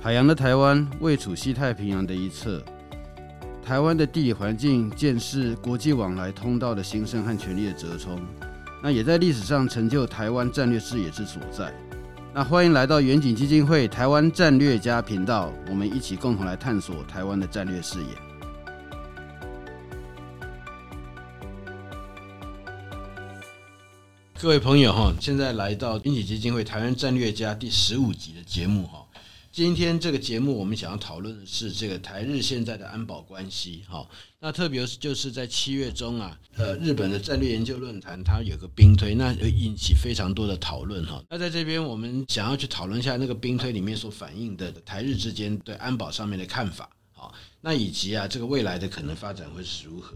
海洋的台湾位处西太平洋的一侧，台湾的地理环境见识国际往来通道的兴盛和权力的折冲，那也在历史上成就台湾战略视野之所在。那欢迎来到远景基金会台湾战略家频道，我们一起共同来探索台湾的战略视野。各位朋友哈，现在来到远景基金会台湾战略家第十五集的节目哈。今天这个节目我们想要讨论的是这个台日现在的安保关系哈。那特别是就是在七月中啊，呃，日本的战略研究论坛它有个兵推，那引起非常多的讨论哈。那在这边我们想要去讨论一下那个兵推里面所反映的台日之间对安保上面的看法好，那以及啊这个未来的可能发展会是如何。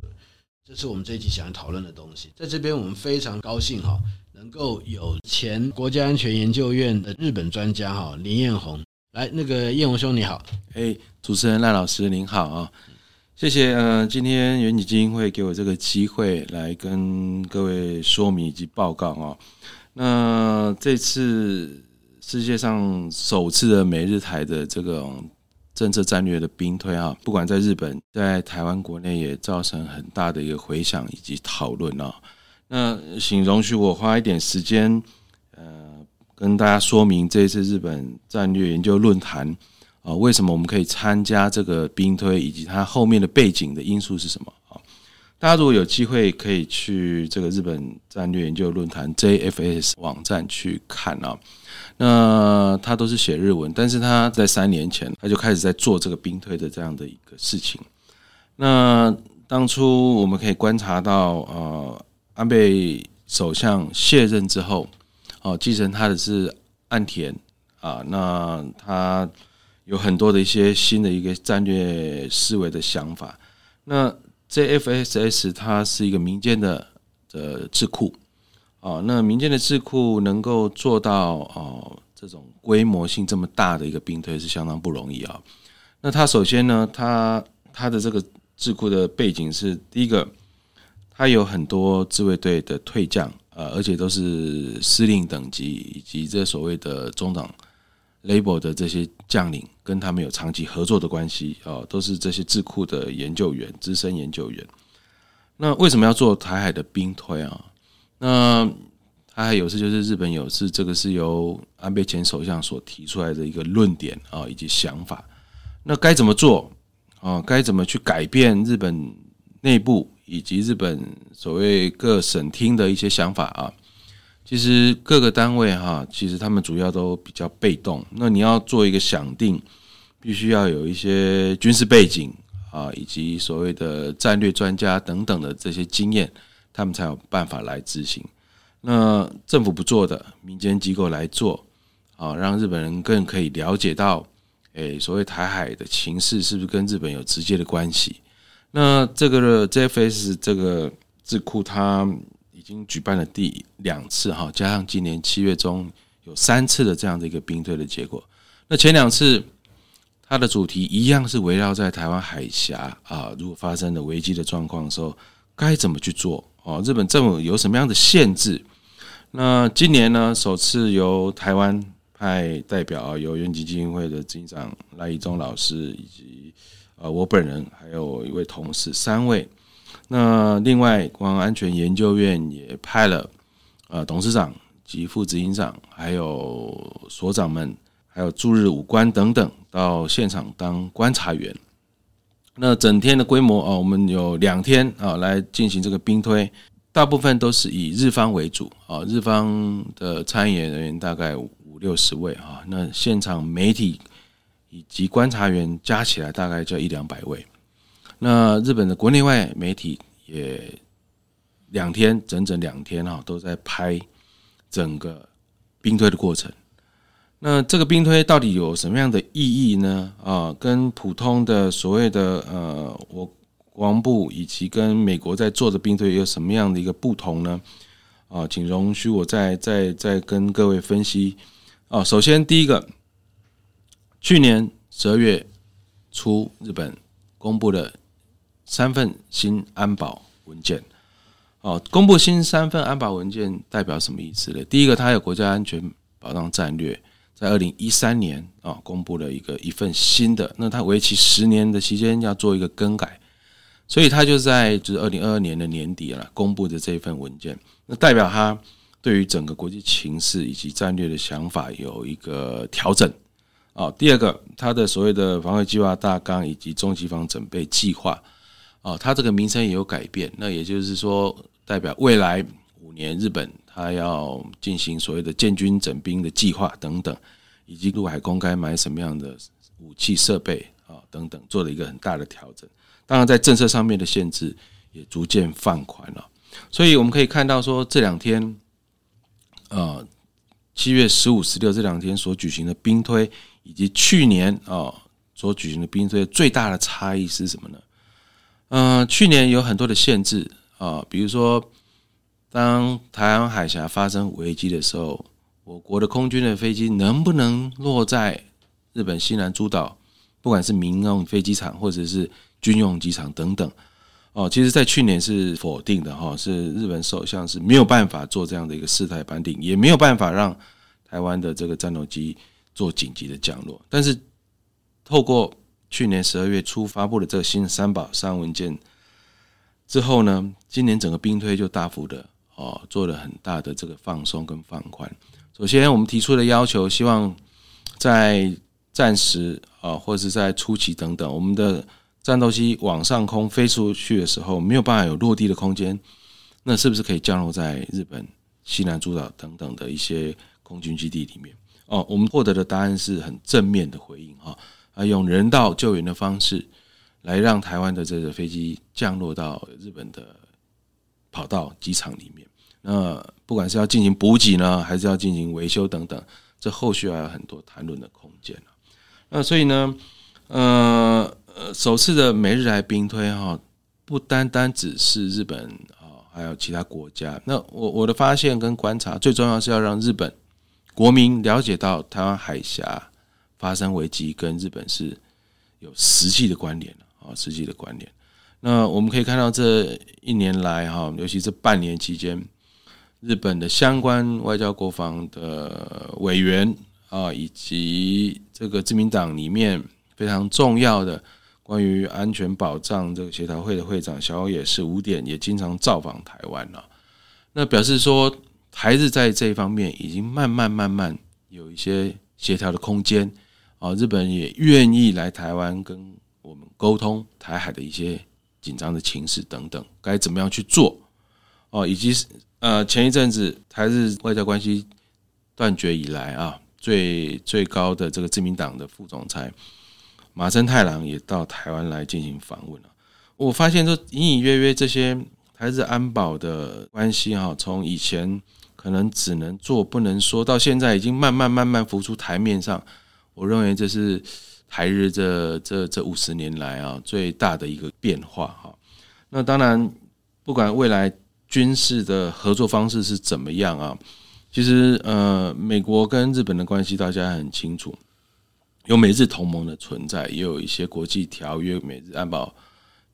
这是我们这一集想要讨论的东西。在这边，我们非常高兴哈，能够有前国家安全研究院的日本专家哈林彦宏来。那个彦宏兄你好，哎，主持人赖老师您好啊，谢谢。嗯，今天远景基金会给我这个机会来跟各位说明以及报告啊。那这次世界上首次的美日台的这个。政策战略的兵推啊，不管在日本，在台湾国内也造成很大的一个回响以及讨论啊。那请容许我花一点时间，呃，跟大家说明这一次日本战略研究论坛啊，为什么我们可以参加这个兵推，以及它后面的背景的因素是什么啊？大家如果有机会，可以去这个日本战略研究论坛 JFS 网站去看啊。那他都是写日文，但是他在三年前他就开始在做这个兵推的这样的一个事情。那当初我们可以观察到，呃，安倍首相卸任之后，哦，继承他的是岸田啊，那他有很多的一些新的一个战略思维的想法。那 JFSS 它是一个民间的的智库。哦，那民间的智库能够做到哦这种规模性这么大的一个兵推是相当不容易啊。那他首先呢，他他的这个智库的背景是第一个，他有很多自卫队的退将，呃，而且都是司令等级以及这所谓的中长 label 的这些将领，跟他们有长期合作的关系哦，都是这些智库的研究员、资深研究员。那为什么要做台海的兵推啊？那台海有事就是日本有事，这个是由安倍前首相所提出来的一个论点啊，以及想法。那该怎么做啊？该怎么去改变日本内部以及日本所谓各省厅的一些想法啊？其实各个单位哈，其实他们主要都比较被动。那你要做一个想定，必须要有一些军事背景啊，以及所谓的战略专家等等的这些经验。他们才有办法来执行。那政府不做的，民间机构来做，啊，让日本人更可以了解到，诶，所谓台海的情势是不是跟日本有直接的关系？那这个的 JFS 这个智库，它已经举办了第两次哈，加上今年七月中有三次的这样的一个兵推的结果。那前两次它的主题一样是围绕在台湾海峡啊，如果发生了危机的状况的时候，该怎么去做？哦，日本政府有什么样的限制？那今年呢，首次由台湾派代表，由远景基金会的执行长赖宜中老师以及呃我本人，还有一位同事三位。那另外，国防安全研究院也派了呃董事长及副执行长，还有所长们，还有驻日武官等等到现场当观察员。那整天的规模啊，我们有两天啊来进行这个兵推，大部分都是以日方为主啊，日方的参演人员大概五六十位啊，那现场媒体以及观察员加起来大概就一两百位，那日本的国内外媒体也两天整整两天哈都在拍整个兵推的过程。那这个兵推到底有什么样的意义呢？啊，跟普通的所谓的呃，我国防部以及跟美国在做的兵推有什么样的一个不同呢？啊，请容许我再再再跟各位分析。啊，首先第一个，去年十二月初，日本公布了三份新安保文件。哦，公布新三份安保文件代表什么意思呢？第一个，它有国家安全保障战略。在二零一三年啊公布了一个一份新的，那它为期十年的期间要做一个更改，所以它就在就是二零二二年的年底了公布的这一份文件，那代表它对于整个国际情势以及战略的想法有一个调整。哦，第二个，它的所谓的防卫计划大纲以及中期防准备计划，哦，它这个名称也有改变。那也就是说，代表未来五年日本它要进行所谓的建军整兵的计划等等，以及陆海空该买什么样的武器设备啊等等，做了一个很大的调整。当然，在政策上面的限制也逐渐放宽了。所以我们可以看到说，这两天，呃，七月十五、十六这两天所举行的兵推。以及去年啊所举行的兵推最大的差异是什么呢？嗯，去年有很多的限制啊，比如说当台湾海峡发生危机的时候，我国的空军的飞机能不能落在日本西南诸岛，不管是民用飞机场或者是军用机场等等，哦，其实，在去年是否定的哈，是日本首相是没有办法做这样的一个事态判定，也没有办法让台湾的这个战斗机。做紧急的降落，但是透过去年十二月初发布的这个新三保三文件之后呢，今年整个兵推就大幅的哦做了很大的这个放松跟放宽。首先，我们提出的要求，希望在暂时啊，或者是在初期等等，我们的战斗机往上空飞出去的时候，没有办法有落地的空间，那是不是可以降落在日本西南诸岛等等的一些空军基地里面？哦，我们获得的答案是很正面的回应哈，啊，用人道救援的方式来让台湾的这个飞机降落到日本的跑道机场里面。那不管是要进行补给呢，还是要进行维修等等，这后续还有很多谈论的空间。那所以呢，呃，首次的美日台兵推哈，不单单只是日本啊，还有其他国家。那我我的发现跟观察，最重要是要让日本。国民了解到台湾海峡发生危机跟日本是有实际的关联啊，实际的关联。那我们可以看到这一年来哈，尤其这半年期间，日本的相关外交国防的委员啊，以及这个自民党里面非常重要的关于安全保障这个协调会的会长小野是五点也经常造访台湾了。那表示说。台日在这一方面已经慢慢慢慢有一些协调的空间啊，日本也愿意来台湾跟我们沟通台海的一些紧张的情势等等，该怎么样去做哦，以及呃前一阵子台日外交关系断绝以来啊，最最高的这个自民党的副总裁麻生太郎也到台湾来进行访问了，我发现说隐隐约约这些台日安保的关系哈，从以前。可能只能做不能说，到现在已经慢慢慢慢浮出台面上。我认为这是台日这这这五十年来啊最大的一个变化哈。那当然，不管未来军事的合作方式是怎么样啊，其实呃，美国跟日本的关系大家很清楚，有美日同盟的存在，也有一些国际条约、美日安保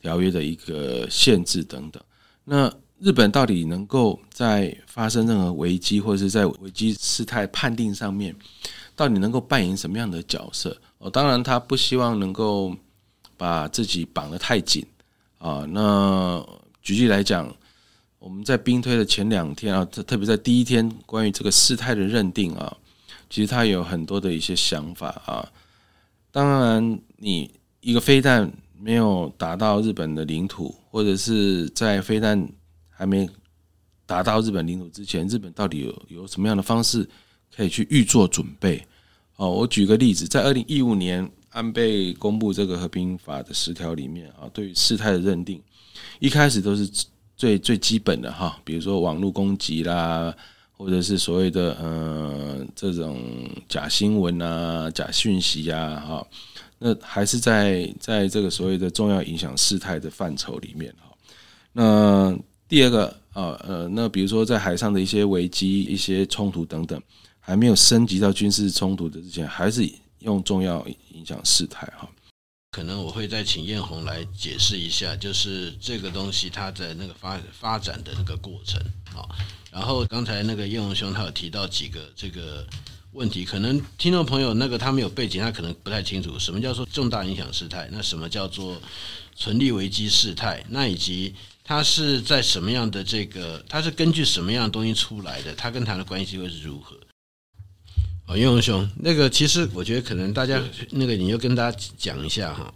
条约的一个限制等等。那日本到底能够在发生任何危机，或者是在危机事态判定上面，到底能够扮演什么样的角色？哦，当然他不希望能够把自己绑得太紧啊。那举例来讲，我们在兵推的前两天啊，特特别在第一天关于这个事态的认定啊，其实他有很多的一些想法啊。当然，你一个飞弹没有打到日本的领土，或者是在飞弹还没达到日本领土之前，日本到底有有什么样的方式可以去预做准备？哦，我举个例子，在二零一五年安倍公布这个和平法的十条里面啊，对于事态的认定，一开始都是最最基本的哈，比如说网络攻击啦，或者是所谓的呃这种假新闻啊、假讯息呀，哈，那还是在在这个所谓的重要影响事态的范畴里面哈，那。第二个啊，呃，那比如说在海上的一些危机、一些冲突等等，还没有升级到军事冲突的之前，还是用重要影响事态哈。可能我会再请艳红来解释一下，就是这个东西它的那个发发展的那个过程啊。然后刚才那个艳红兄他有提到几个这个问题，可能听众朋友那个他没有背景，他可能不太清楚什么叫做重大影响事态，那什么叫做存立危机事态，那以及它是在什么样的这个，它是根据什么样的东西出来的，它跟它的关系会是如何？哦，叶鸿兄，那个其实我觉得可能大家那个你就跟大家讲一下哈，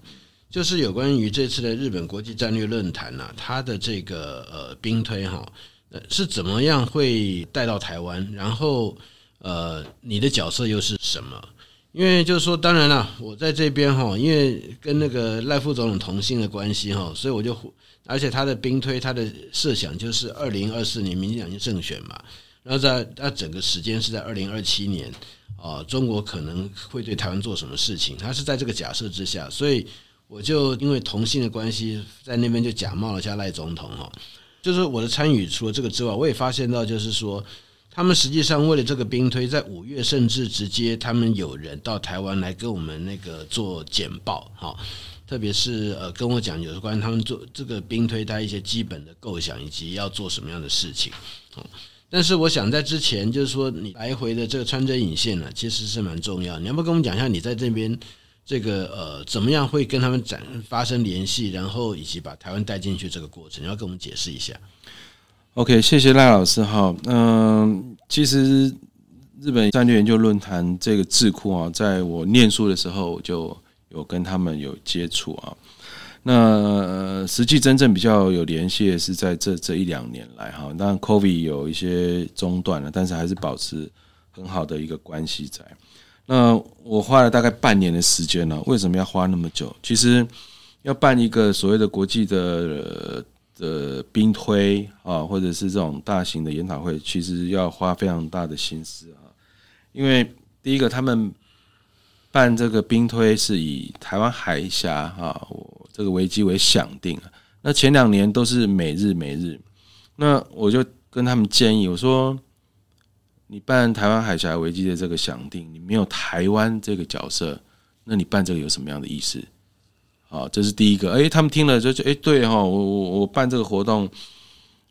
就是有关于这次的日本国际战略论坛呐，它的这个呃兵推哈，呃是怎么样会带到台湾，然后。呃，你的角色又是什么？因为就是说，当然了，我在这边哈，因为跟那个赖副总统同姓的关系哈，所以我就，而且他的兵推，他的设想就是二零二四年民进党就胜选嘛，然后在他整个时间是在二零二七年啊，中国可能会对台湾做什么事情？他是在这个假设之下，所以我就因为同姓的关系，在那边就假冒了一下赖总统哈，就是我的参与，除了这个之外，我也发现到就是说。他们实际上为了这个兵推，在五月甚至直接他们有人到台湾来跟我们那个做简报，哈，特别是呃跟我讲有关他们做这个兵推他一些基本的构想以及要做什么样的事情，但是我想在之前就是说你来回的这个穿针引线呢，其实是蛮重要。你要不跟我们讲一下你在这边这个呃怎么样会跟他们展发生联系，然后以及把台湾带进去这个过程，你要跟我们解释一下。OK，谢谢赖老师哈。嗯，其实日本战略研究论坛这个智库啊，在我念书的时候就有跟他们有接触啊。那实际真正比较有联系的是在这这一两年来哈，当然 COVID 有一些中断了，但是还是保持很好的一个关系在。那我花了大概半年的时间呢，为什么要花那么久？其实要办一个所谓的国际的。的兵推啊，或者是这种大型的研讨会，其实要花非常大的心思啊。因为第一个，他们办这个兵推是以台湾海峡啊这个危机为想定。那前两年都是每日每日，那我就跟他们建议，我说你办台湾海峡危机的这个想定，你没有台湾这个角色，那你办这个有什么样的意思？啊，这是第一个。哎，他们听了就就哎，对哈，我我我办这个活动，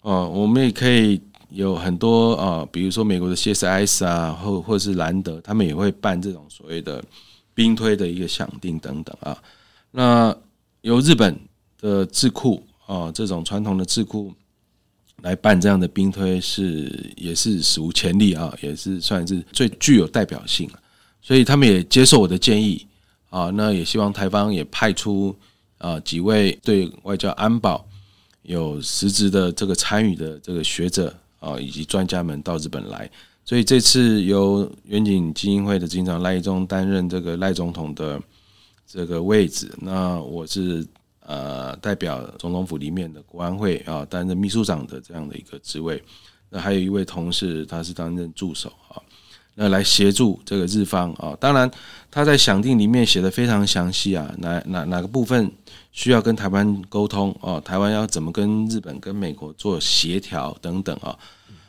哦，我们也可以有很多啊，比如说美国的 CSIS 啊，或或是兰德，他们也会办这种所谓的兵推的一个响定等等啊。那由日本的智库啊，这种传统的智库来办这样的兵推是也是史无前例啊，也是算是最具有代表性，所以他们也接受我的建议。啊，那也希望台方也派出啊几位对外交安保有实质的这个参与的这个学者啊以及专家们到日本来，所以这次由远景基金会的执行长赖怡忠担任这个赖总统的这个位置，那我是呃代表总统府里面的国安会啊担任秘书长的这样的一个职位，那还有一位同事他是担任助手啊。那来协助这个日方啊，当然他在想定里面写的非常详细啊，哪哪哪个部分需要跟台湾沟通哦，台湾要怎么跟日本、跟美国做协调等等啊，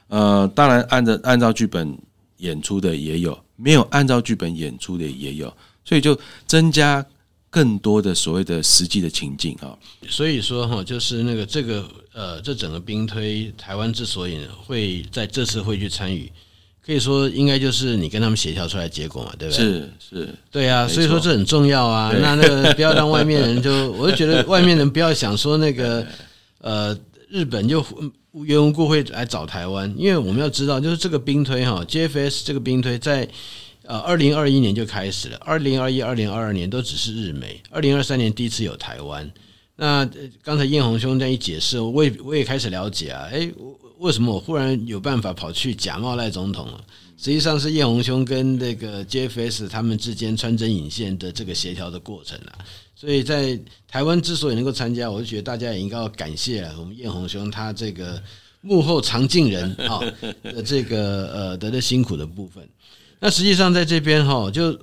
呃，当然按照按照剧本演出的也有，没有按照剧本演出的也有，所以就增加更多的所谓的实际的情境啊。所以说哈，就是那个这个呃，这整个兵推台湾之所以会在这次会去参与。可以说，应该就是你跟他们协调出来的结果嘛，对不对？是是，对啊，所以说这很重要啊。那那个不要让外面人就，我就觉得外面人不要想说那个呃，日本就无缘无故会来找台湾，因为我们要知道，就是这个兵推哈，JFS 这个兵推在呃二零二一年就开始了，二零二一、二零二二年都只是日美，二零二三年第一次有台湾。那刚才彦宏兄这样一解释，我也我也开始了解啊，哎。为什么我忽然有办法跑去假冒赖总统了？实际上是叶鸿兄跟那个 JFS 他们之间穿针引线的这个协调的过程啊。所以在台湾之所以能够参加，我就觉得大家也应该要感谢我们叶鸿兄他这个幕后常进人啊 的这个呃得的辛苦的部分。那实际上在这边哈，就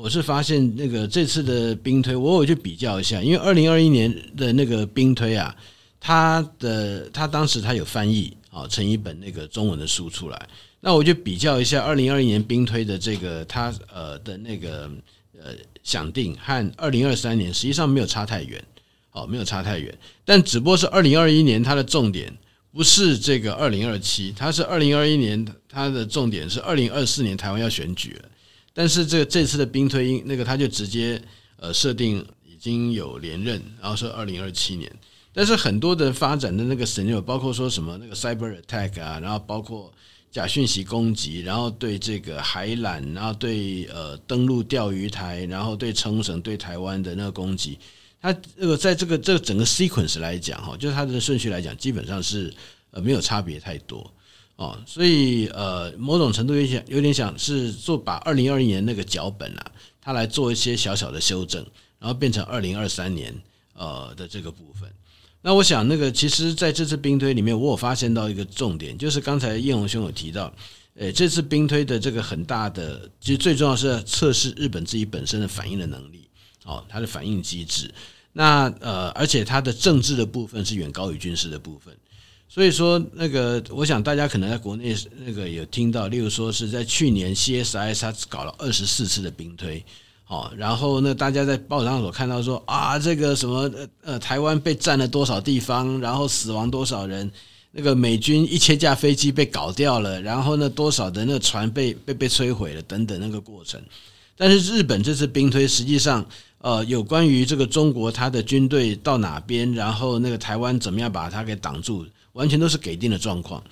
我是发现那个这次的兵推，我有去比较一下，因为二零二一年的那个兵推啊，他的他当时他有翻译。啊，成一本那个中文的书出来，那我就比较一下二零二一年兵推的这个他呃的那个呃想定和二零二三年实际上没有差太远，哦，没有差太远，但只不过是二零二一年它的重点不是这个二零二七，它是二零二一年，它的重点是二零二四年台湾要选举了。但是这个这次的兵推，那个他就直接呃设定已经有连任，然后说二零二七年。但是很多的发展的那个省有包括说什么那个 cyber attack 啊，然后包括假讯息攻击，然后对这个海缆，然后对呃登陆钓鱼台，然后对冲绳、对台湾的那个攻击。它这个在这个这个整个 sequence 来讲哈，就是它的顺序来讲，基本上是呃没有差别太多哦，所以呃某种程度有点有点想是做把二零二一年那个脚本啊，它来做一些小小的修正，然后变成二零二三年呃的这个部分。那我想那个其实在这次兵推里面，我有发现到一个重点，就是刚才叶鸿兄有提到，呃这次兵推的这个很大的，其实最重要是测试日本自己本身的反应的能力。哦，它的反应机制，那呃，而且它的政治的部分是远高于军事的部分，所以说那个，我想大家可能在国内那个有听到，例如说是在去年 CSIS 它搞了二十四次的兵推，哦，然后呢，大家在报上所看到说啊，这个什么呃，台湾被占了多少地方，然后死亡多少人，那个美军一千架飞机被搞掉了，然后呢，多少的那船被被被摧毁了等等那个过程，但是日本这次兵推实际上。呃，有关于这个中国他的军队到哪边，然后那个台湾怎么样把它给挡住，完全都是给定的状况。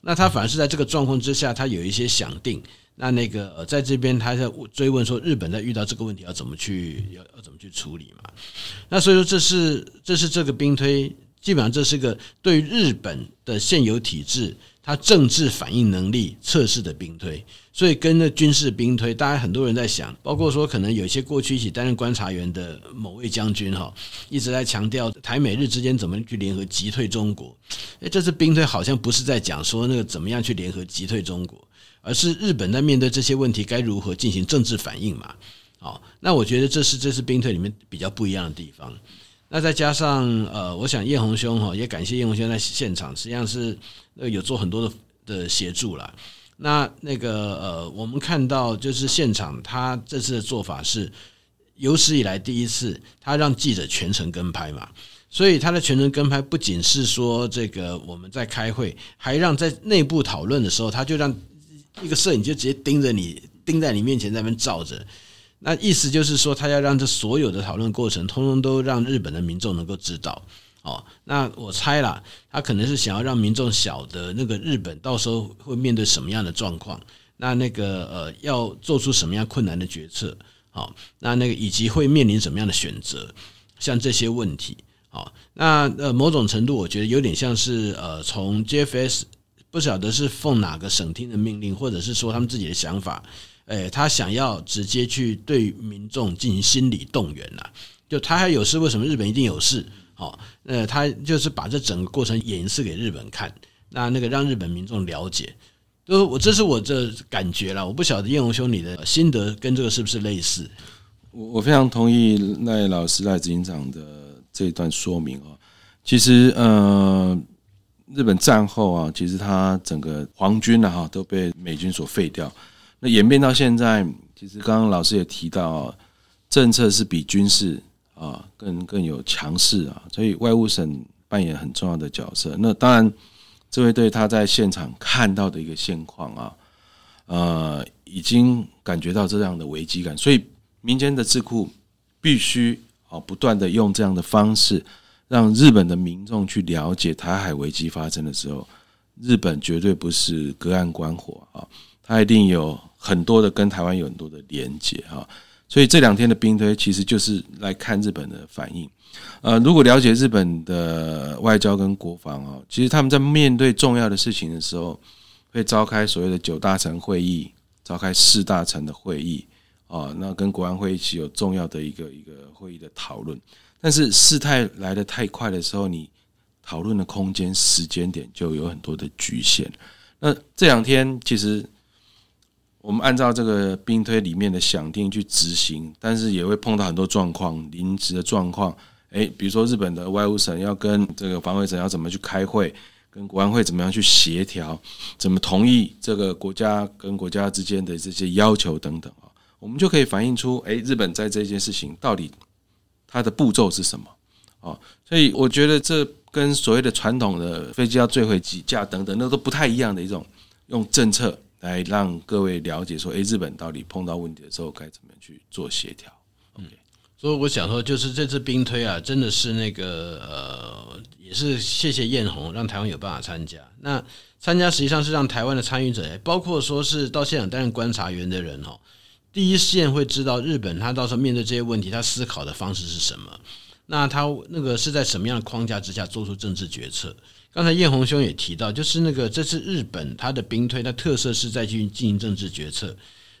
那他反而是在这个状况之下，他有一些想定。那那个呃，在这边他在追问说，日本在遇到这个问题要怎么去要要怎么去处理嘛？那所以说，这是这是这个兵推，基本上这是个对日本的现有体制。他政治反应能力测试的兵推，所以跟那军事兵推，大家很多人在想，包括说可能有些过去一起担任观察员的某位将军哈，一直在强调台美日之间怎么去联合击退中国。诶，这次兵推好像不是在讲说那个怎么样去联合击退中国，而是日本在面对这些问题该如何进行政治反应嘛？好，那我觉得这是这次兵推里面比较不一样的地方。那再加上呃，我想叶红兄哈也感谢叶红兄在现场，实际上是呃有做很多的的协助啦。那那个呃，我们看到就是现场他这次的做法是有史以来第一次，他让记者全程跟拍嘛。所以他的全程跟拍不仅是说这个我们在开会，还让在内部讨论的时候，他就让一个摄影就直接盯着你，盯在你面前在那边照着。那意思就是说，他要让这所有的讨论过程，通通都让日本的民众能够知道。哦，那我猜啦，他可能是想要让民众晓得那个日本到时候会面对什么样的状况，那那个呃要做出什么样困难的决策，好，那那个以及会面临什么样的选择，像这些问题，好，那呃某种程度我觉得有点像是呃从 JFS 不晓得是奉哪个省厅的命令，或者是说他们自己的想法。诶，他想要直接去对民众进行心理动员了，就他还有事，为什么日本一定有事？好，呃，他就是把这整个过程演示给日本看，那那个让日本民众了解，就我这是我这感觉了，我不晓得叶鸿兄你的心得跟这个是不是类似？我我非常同意赖老师赖执行长的这一段说明啊，其实呃，日本战后啊，其实他整个皇军呢哈都被美军所废掉。那演变到现在，其实刚刚老师也提到，政策是比军事啊更更有强势啊，所以外务省扮演很重要的角色。那当然，这位对他在现场看到的一个现况啊，呃，已经感觉到这样的危机感，所以民间的智库必须啊不断的用这样的方式，让日本的民众去了解台海危机发生的时候，日本绝对不是隔岸观火啊，他一定有。很多的跟台湾有很多的连接哈，所以这两天的兵推其实就是来看日本的反应。呃，如果了解日本的外交跟国防啊，其实他们在面对重要的事情的时候，会召开所谓的九大臣会议，召开四大臣的会议啊，那跟国安会一起有重要的一个一个会议的讨论。但是事态来得太快的时候，你讨论的空间、时间点就有很多的局限。那这两天其实。我们按照这个兵推里面的想定去执行，但是也会碰到很多状况，临时的状况。诶，比如说日本的外务省要跟这个防卫省要怎么去开会，跟国安会怎么样去协调，怎么同意这个国家跟国家之间的这些要求等等啊，我们就可以反映出，诶，日本在这件事情到底它的步骤是什么啊？所以我觉得这跟所谓的传统的飞机要坠毁几架等等，那都不太一样的一种用政策来让各位了解说，哎，日本到底碰到问题的时候该怎么样去做协调。OK，所以我想说，就是这次兵推啊，真的是那个呃，也是谢谢艳红，让台湾有办法参加。那参加实际上是让台湾的参与者，包括说是到现场担任观察员的人哦，第一线会知道日本他到时候面对这些问题，他思考的方式是什么。那他那个是在什么样的框架之下做出政治决策？刚才艳红兄也提到，就是那个这次日本他的兵推，他特色是在进进行政治决策。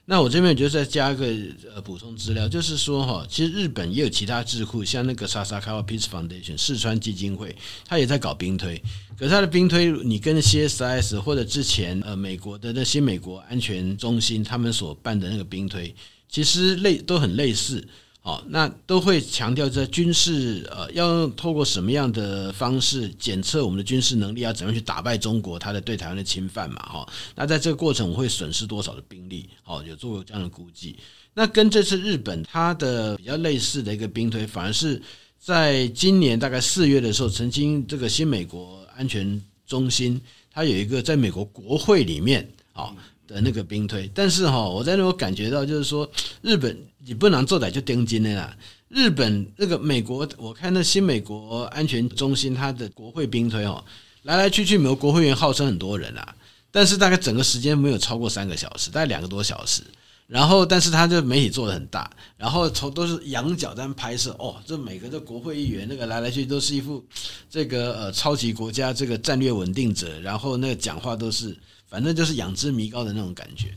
那我这边就再加一个呃补充资料，就是说哈，其实日本也有其他智库，像那个 Sasakawa Peace Foundation 四川基金会，他也在搞兵推。可是他的兵推，你跟 CSIS 或者之前呃美国的那些美国安全中心他们所办的那个兵推，其实类都很类似。哦，那都会强调在军事呃，要透过什么样的方式检测我们的军事能力，要怎样去打败中国他的对台湾的侵犯嘛？哈，那在这个过程我会损失多少的兵力？哦，有做过这样的估计。那跟这次日本它的比较类似的一个兵推，反而是在今年大概四月的时候，曾经这个新美国安全中心它有一个在美国国会里面啊。的那个兵推，但是哈，我在那我感觉到就是说，日本你不能做歹就盯紧的啦。日本那个美国，我看那新美国安全中心，它的国会兵推哦，来来去去，美国国会议员号称很多人啊，但是大概整个时间没有超过三个小时，大概两个多小时。然后，但是他这媒体做的很大，然后从都是仰角在拍摄哦，这每个这国会议员那个来来去去都是一副这个呃超级国家这个战略稳定者，然后那个讲话都是。反正就是仰之弥高的那种感觉，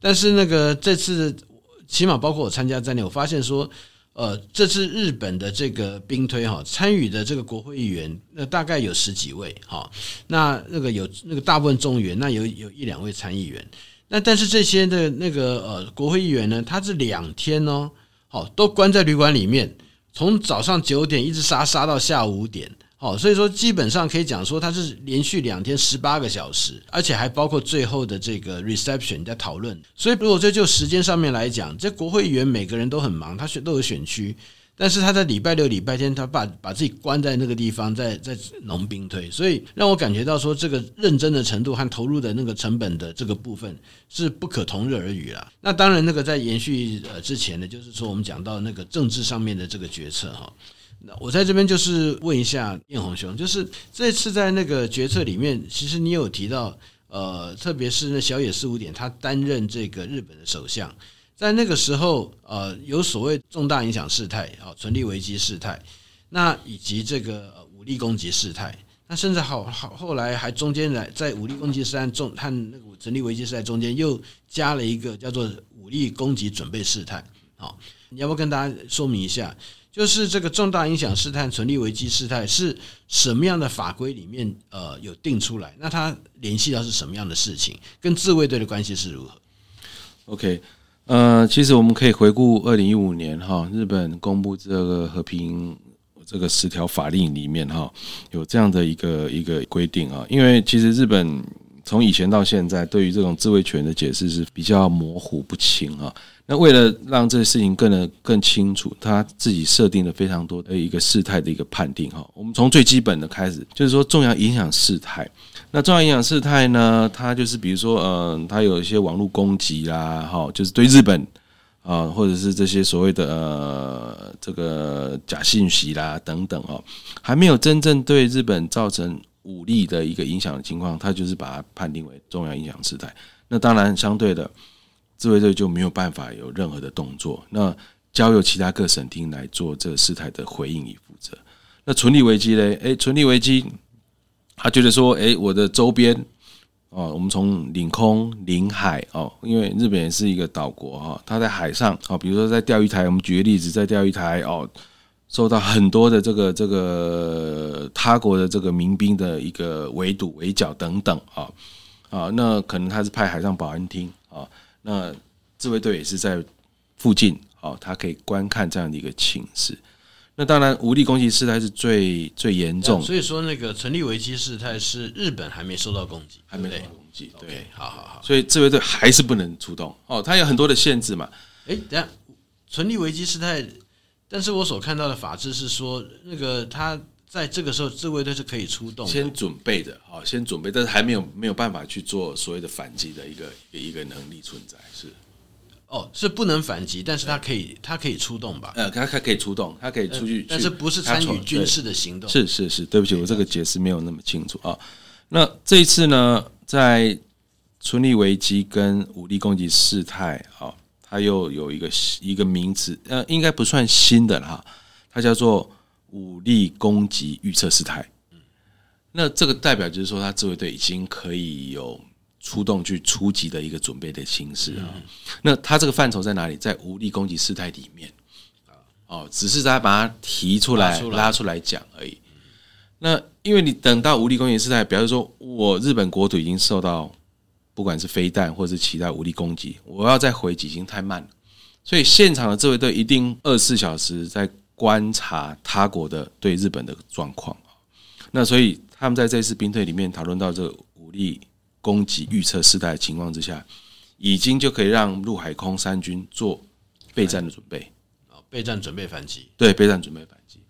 但是那个这次起码包括我参加在内，我发现说，呃，这次日本的这个兵推哈，参与的这个国会议员，那大概有十几位哈，那那个有那个大部分众议员，那有有一两位参议员，那但是这些的那个呃国会议员呢，他是两天哦，好都关在旅馆里面，从早上九点一直杀杀到下午五点。哦，所以说基本上可以讲说，它是连续两天十八个小时，而且还包括最后的这个 reception 在讨论。所以如果这就时间上面来讲，这国会议员每个人都很忙，他选都有选区，但是他在礼拜六、礼拜天，他把把自己关在那个地方，在在农兵推，所以让我感觉到说，这个认真的程度和投入的那个成本的这个部分是不可同日而语了。那当然，那个在延续呃之前呢，就是说我们讲到那个政治上面的这个决策哈。那我在这边就是问一下艳红兄，就是这次在那个决策里面，其实你有提到，呃，特别是那小野四五点，他担任这个日本的首相，在那个时候，呃，有所谓重大影响事态啊，存立危机事态，那以及这个武力攻击事态，那甚至好好后来还中间来在武力攻击事态中和那个存立危机事态中间又加了一个叫做武力攻击准备事态，好，你要不要跟大家说明一下？就是这个重大影响事态、存立危机事态是什么样的法规里面呃有定出来？那它联系到是什么样的事情？跟自卫队的关系是如何？OK，呃，其实我们可以回顾二零一五年哈，日本公布这个和平这个十条法令里面哈，有这样的一个一个规定啊。因为其实日本从以前到现在，对于这种自卫权的解释是比较模糊不清啊。那为了让这个事情更的更清楚，他自己设定了非常多的一个事态的一个判定哈。我们从最基本的开始，就是说重要影响事态。那重要影响事态呢，它就是比如说，嗯，它有一些网络攻击啦，哈，就是对日本啊，或者是这些所谓的呃这个假信息啦等等哈，还没有真正对日本造成武力的一个影响的情况，它就是把它判定为重要影响事态。那当然相对的。自卫队就没有办法有任何的动作，那交由其他各省厅来做这事态的回应与负责。那存立危机呢？诶，存立危机，他觉得说，诶，我的周边哦，我们从领空、领海哦，因为日本也是一个岛国哈，他在海上哦，比如说在钓鱼台，我们举个例子，在钓鱼台哦，受到很多的这个这个他国的这个民兵的一个围堵、围剿等等啊啊，那可能他是派海上保安厅啊。那自卫队也是在附近，哦，他可以观看这样的一个情势。那当然，武力攻击事态是最最严重。所以说，那个存立危机事态是日本还没受到攻击，还没受到攻击。对，对，好好好。所以自卫队还是不能出动哦，它有很多的限制嘛。哎，等下，存立危机事态，但是我所看到的法制是说，那个他在这个时候自卫队是可以出动，先准备的啊，先准备，但是还没有没有办法去做所谓的反击的一个一个能力存在，是哦，是不能反击，但是他可以他可以出动吧？呃，他他可以出动，他可以出去，但是不是参与军事的行动？是是是，对不起，我这个解释没有那么清楚啊。那这一次呢，在村立危机跟武力攻击事态啊，它又有一个一个名词，呃，应该不算新的了哈，它叫做武力攻击预测事态。那这个代表就是说，他自卫队已经可以有出动去出击的一个准备的形式啊。那它这个范畴在哪里？在武力攻击事态里面啊，哦，只是他把它提出来拉出来讲而已。那因为你等到武力攻击事态，表示说我日本国土已经受到。不管是飞弹或是其他武力攻击，我要再回击已经太慢了，所以现场的自卫队一定二十四小时在观察他国的对日本的状况。那所以他们在这次兵推里面讨论到这个武力攻击预测事态的情况之下，已经就可以让陆海空三军做备战的准备啊，备战准备反击，对，备战准备反击。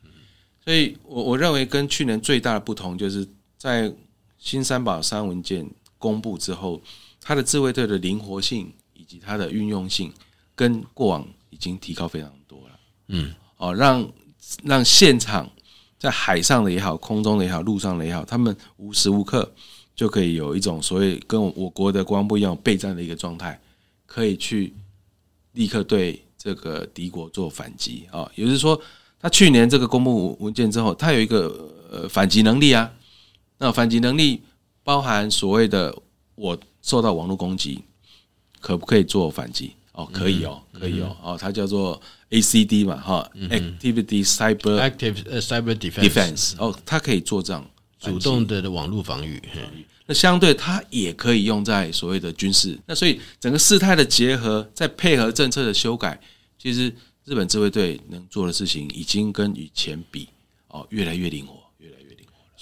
所以我我认为跟去年最大的不同，就是在新三宝三文件。公布之后，它的自卫队的灵活性以及它的运用性，跟过往已经提高非常多了。嗯，哦，让让现场在海上的也好，空中的也好，路上的也好，他们无时无刻就可以有一种所谓跟我国的国防部一样备战的一个状态，可以去立刻对这个敌国做反击啊。也就是说，他去年这个公布文件之后，他有一个呃反击能力啊。那反击能力。包含所谓的我受到网络攻击，可不可以做反击？哦，可以哦，可以哦，哦，它叫做 ACD 嘛，哈，Activity Cyber Active Cyber Defense，哦，它可以做这样主动的网络防御。那相对它也可以用在所谓的军事。那所以整个事态的结合，再配合政策的修改，其实日本自卫队能做的事情，已经跟以前比哦，越来越灵活。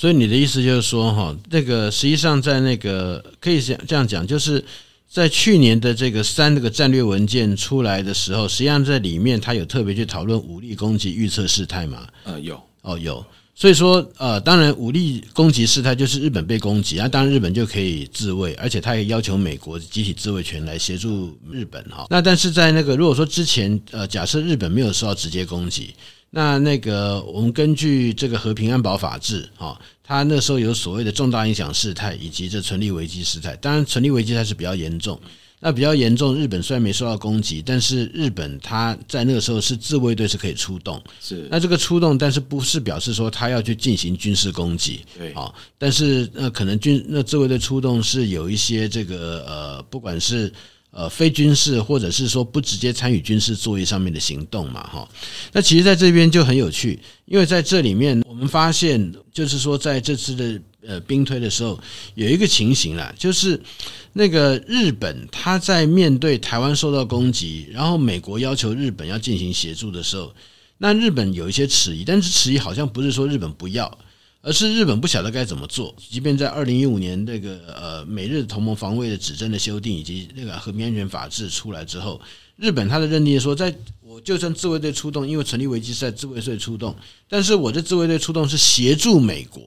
所以你的意思就是说，哈，那个实际上在那个可以这样讲，就是在去年的这个三那个战略文件出来的时候，实际上在里面它有特别去讨论武力攻击预测事态嘛？呃，有哦，有。所以说，呃，当然武力攻击事态就是日本被攻击，那当然日本就可以自卫，而且他也要求美国集体自卫权来协助日本哈。那但是在那个如果说之前，呃，假设日本没有受到直接攻击。那那个，我们根据这个和平安保法制，哈，它那时候有所谓的重大影响事态以及这存立危机事态。当然，存立危机它是比较严重。那比较严重，日本虽然没受到攻击，但是日本它在那个时候是自卫队是可以出动。是。那这个出动，但是不是表示说他要去进行军事攻击？对。啊，但是那可能军那自卫队出动是有一些这个呃，不管是。呃，非军事或者是说不直接参与军事作业上面的行动嘛，哈。那其实在这边就很有趣，因为在这里面我们发现，就是说在这次的呃兵推的时候，有一个情形啦，就是那个日本他在面对台湾受到攻击，然后美国要求日本要进行协助的时候，那日本有一些迟疑，但是迟疑好像不是说日本不要。而是日本不晓得该怎么做，即便在二零一五年那个呃美日同盟防卫的指针的修订以及那个和平安全法制出来之后，日本他的认定说，在我就算自卫队出动，因为成立危机是在自卫队出动，但是我这自卫队出动是协助美国，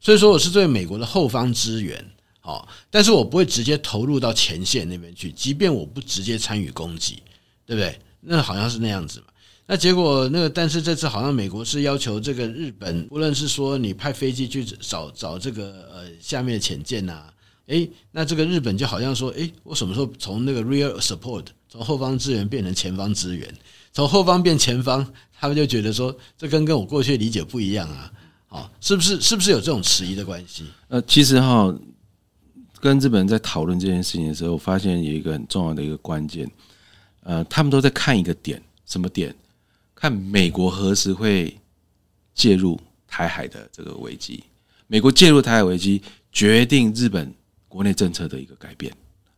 所以说我是对美国的后方支援，好，但是我不会直接投入到前线那边去，即便我不直接参与攻击，对不对？那好像是那样子嘛。那结果那个，但是这次好像美国是要求这个日本，无论是说你派飞机去找找这个呃下面的潜舰呐，诶，那这个日本就好像说，诶，我什么时候从那个 rear support 从后方支援变成前方支援，从后方变前方，他们就觉得说，这跟跟我过去的理解不一样啊，啊，是不是是不是有这种迟疑的关系？呃，其实哈，跟日本人在讨论这件事情的时候，我发现有一个很重要的一个关键，呃，他们都在看一个点，什么点？看美国何时会介入台海的这个危机？美国介入台海危机，决定日本国内政策的一个改变。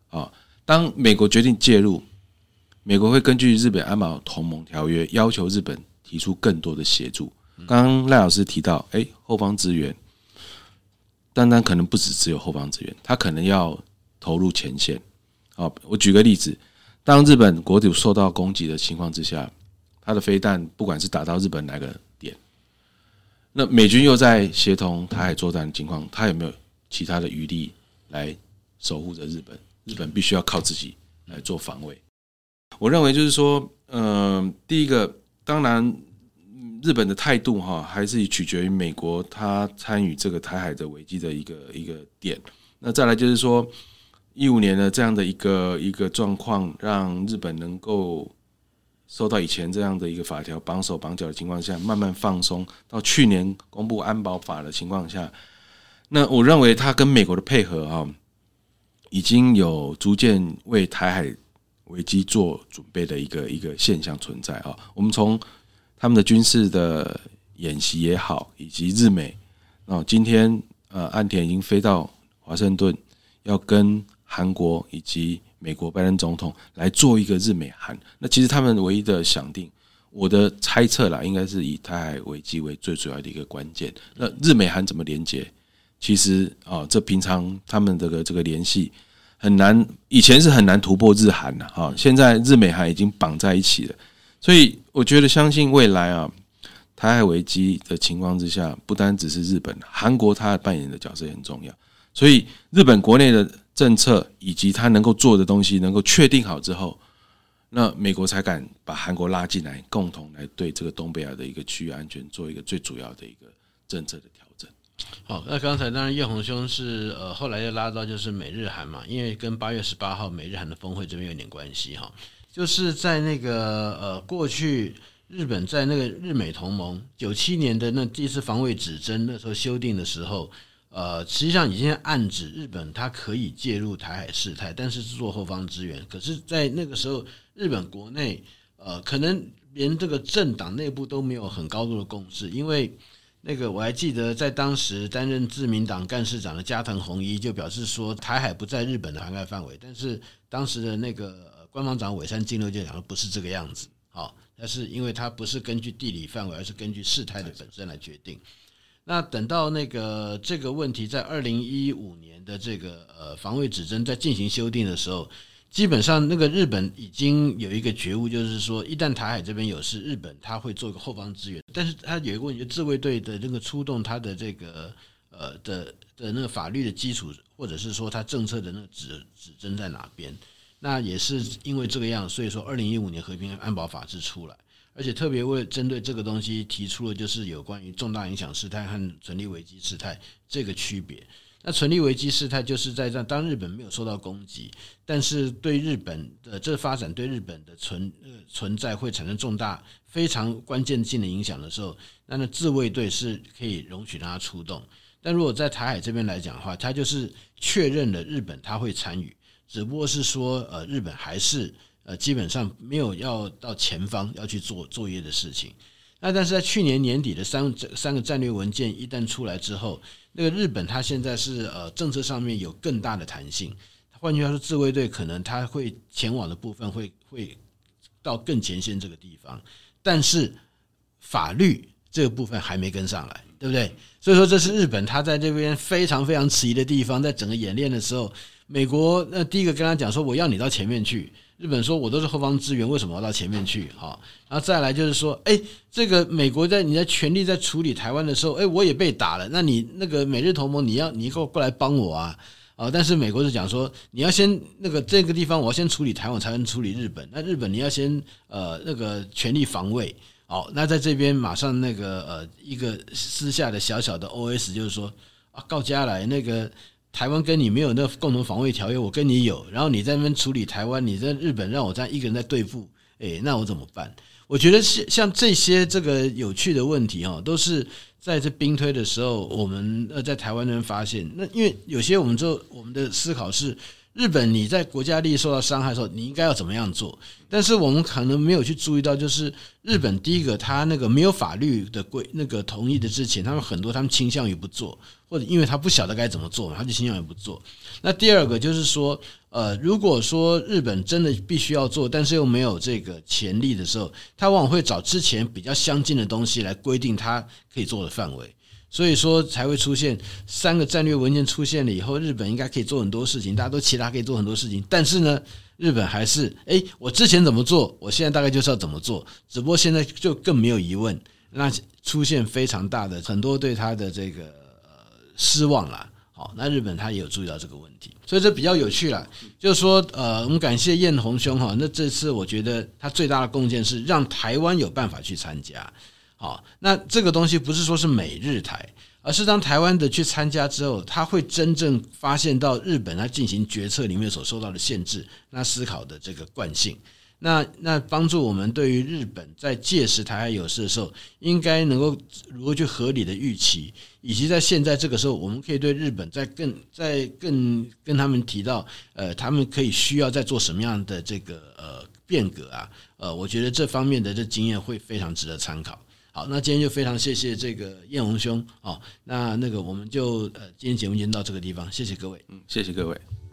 啊，当美国决定介入，美国会根据日本安保同盟条约，要求日本提出更多的协助。刚刚赖老师提到，哎，后方支援，单单可能不只只有后方支援，他可能要投入前线。好，我举个例子，当日本国土受到攻击的情况之下。他的飞弹不管是打到日本哪个点，那美军又在协同台海作战的情况，他有没有其他的余力来守护着日本？日本必须要靠自己来做防卫。我认为就是说，嗯、第一个，当然，日本的态度哈，还是取决于美国他参与这个台海的危机的一个一个点。那再来就是说，一五年的这样的一个一个状况，让日本能够受到以前这样的一个法条绑手绑脚的情况下，慢慢放松，到去年公布安保法的情况下，那我认为他跟美国的配合啊，已经有逐渐为台海危机做准备的一个一个现象存在啊。我们从他们的军事的演习也好，以及日美啊，今天呃，岸田已经飞到。华盛顿要跟韩国以及美国拜登总统来做一个日美韩，那其实他们唯一的想定，我的猜测啦，应该是以台海危机为最主要的一个关键。那日美韩怎么连接？其实啊，这平常他们这个这个联系很难，以前是很难突破日韩的哈，现在日美韩已经绑在一起了，所以我觉得相信未来啊，台海危机的情况之下，不单只是日本，韩国它扮演的角色也很重要。所以，日本国内的政策以及他能够做的东西，能够确定好之后，那美国才敢把韩国拉进来，共同来对这个东北亚的一个区域安全做一个最主要的一个政策的调整。好，那刚才当然叶红兄是呃后来又拉到就是美日韩嘛，因为跟八月十八号美日韩的峰会这边有点关系哈，就是在那个呃过去日本在那个日美同盟九七年的那第一次防卫指针那时候修订的时候。呃，实际上已经暗指日本它可以介入台海事态，但是是做后方支援。可是，在那个时候，日本国内呃，可能连这个政党内部都没有很高度的共识，因为那个我还记得，在当时担任自民党干事长的加藤弘一就表示说，台海不在日本的涵盖范围。但是当时的那个官方长尾山进六就讲说，不是这个样子，好，但是因为它不是根据地理范围，而是根据事态的本身来决定。那等到那个这个问题在二零一五年的这个呃防卫指针在进行修订的时候，基本上那个日本已经有一个觉悟，就是说一旦台海这边有事，日本他会做一个后方支援。但是他有一个问题，就自卫队的这个出动，他的这个呃的的那个法律的基础，或者是说他政策的那个指指针在哪边？那也是因为这个样，所以说二零一五年和平安保法制出来。而且特别为针对这个东西提出了，就是有关于重大影响事态和存立危机事态这个区别。那存立危机事态就是在让当日本没有受到攻击，但是对日本的这发展对日本的存呃存在会产生重大非常关键性的影响的时候，那那自卫队是可以容许他出动。但如果在台海这边来讲的话，他就是确认了日本他会参与，只不过是说呃日本还是。呃，基本上没有要到前方要去做作业的事情。那但是在去年年底的三三个战略文件一旦出来之后，那个日本它现在是呃政策上面有更大的弹性。换句话说，自卫队可能它会前往的部分会会到更前线这个地方，但是法律这个部分还没跟上来，对不对？所以说这是日本它在这边非常非常迟疑的地方。在整个演练的时候，美国那第一个跟他讲说，我要你到前面去。日本说：“我都是后方支援，为什么要到前面去？”好，然后再来就是说：“哎，这个美国在你在全力在处理台湾的时候，哎，我也被打了。那你那个美日同盟，你要你过过来帮我啊？啊！但是美国是讲说，你要先那个这个地方，我要先处理台湾，才能处理日本。那日本你要先呃那个全力防卫。好，那在这边马上那个呃一个私下的小小的 OS 就是说啊，告家来那个。”台湾跟你没有那共同防卫条约，我跟你有，然后你在那边处理台湾，你在日本让我这样一个人在对付，诶，那我怎么办？我觉得像像这些这个有趣的问题哈，都是在这兵推的时候，我们呃在台湾人发现，那因为有些我们就我们的思考是。日本，你在国家利益受到伤害的时候，你应该要怎么样做？但是我们可能没有去注意到，就是日本第一个，他那个没有法律的规那个同意的之前，他们很多他们倾向于不做，或者因为他不晓得该怎么做，他就倾向于不做。那第二个就是说，呃，如果说日本真的必须要做，但是又没有这个潜力的时候，他往往会找之前比较相近的东西来规定他可以做的范围。所以说才会出现三个战略文件出现了以后，日本应该可以做很多事情，大家都其他可以做很多事情，但是呢，日本还是诶，我之前怎么做，我现在大概就是要怎么做，只不过现在就更没有疑问，那出现非常大的很多对他的这个失望啦。好，那日本他也有注意到这个问题，所以这比较有趣了。就是说，呃，我们感谢彦宏兄哈。那这次我觉得他最大的贡献是让台湾有办法去参加。好，那这个东西不是说是美日台，而是当台湾的去参加之后，他会真正发现到日本他进行决策里面所受到的限制，那思考的这个惯性。那那帮助我们对于日本在届时台海有事的时候，应该能够如何去合理的预期，以及在现在这个时候，我们可以对日本在更在更跟他们提到，呃，他们可以需要再做什么样的这个呃变革啊？呃，我觉得这方面的这经验会非常值得参考。好，那今天就非常谢谢这个彦宏兄哦。那那个我们就呃今天节目先到这个地方，谢谢各位，嗯，谢谢各位。